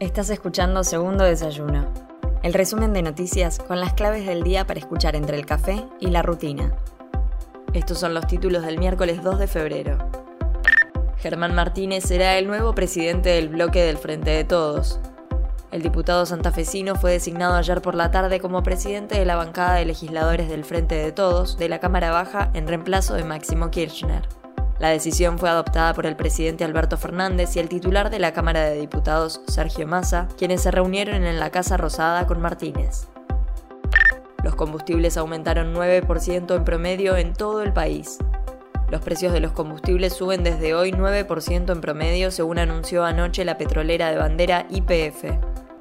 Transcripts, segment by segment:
Estás escuchando Segundo Desayuno, el resumen de noticias con las claves del día para escuchar entre el café y la rutina. Estos son los títulos del miércoles 2 de febrero. Germán Martínez será el nuevo presidente del bloque del Frente de Todos. El diputado santafesino fue designado ayer por la tarde como presidente de la bancada de legisladores del Frente de Todos de la Cámara Baja en reemplazo de Máximo Kirchner. La decisión fue adoptada por el presidente Alberto Fernández y el titular de la Cámara de Diputados, Sergio Massa, quienes se reunieron en la Casa Rosada con Martínez. Los combustibles aumentaron 9% en promedio en todo el país. Los precios de los combustibles suben desde hoy 9% en promedio, según anunció anoche la petrolera de bandera YPF.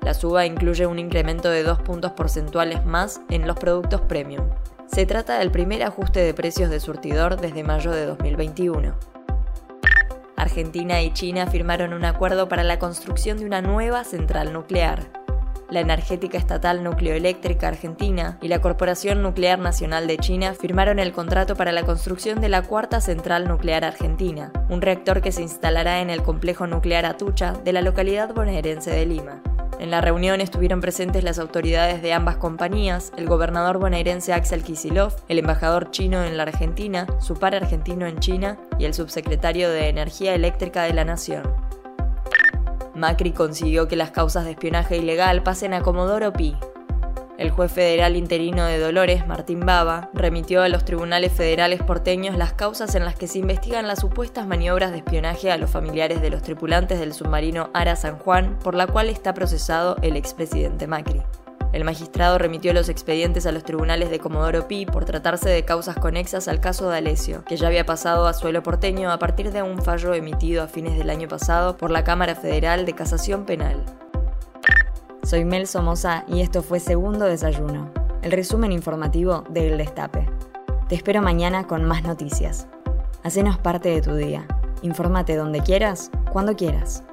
La suba incluye un incremento de 2 puntos porcentuales más en los productos premium. Se trata del primer ajuste de precios de surtidor desde mayo de 2021. Argentina y China firmaron un acuerdo para la construcción de una nueva central nuclear. La energética estatal nucleoeléctrica argentina y la Corporación Nuclear Nacional de China firmaron el contrato para la construcción de la cuarta central nuclear argentina, un reactor que se instalará en el complejo nuclear Atucha de la localidad bonaerense de Lima. En la reunión estuvieron presentes las autoridades de ambas compañías, el gobernador bonaerense Axel Kisilov, el embajador chino en la Argentina, su par argentino en China y el subsecretario de Energía Eléctrica de la Nación. Macri consiguió que las causas de espionaje ilegal pasen a Comodoro Pi, el juez federal interino de Dolores, Martín Baba, remitió a los tribunales federales porteños las causas en las que se investigan las supuestas maniobras de espionaje a los familiares de los tripulantes del submarino Ara San Juan, por la cual está procesado el expresidente Macri. El magistrado remitió los expedientes a los tribunales de Comodoro Pi por tratarse de causas conexas al caso de Alesio, que ya había pasado a suelo porteño a partir de un fallo emitido a fines del año pasado por la Cámara Federal de Casación Penal. Soy Mel Somoza y esto fue Segundo Desayuno, el resumen informativo del Destape. Te espero mañana con más noticias. Hacenos parte de tu día. Infórmate donde quieras, cuando quieras.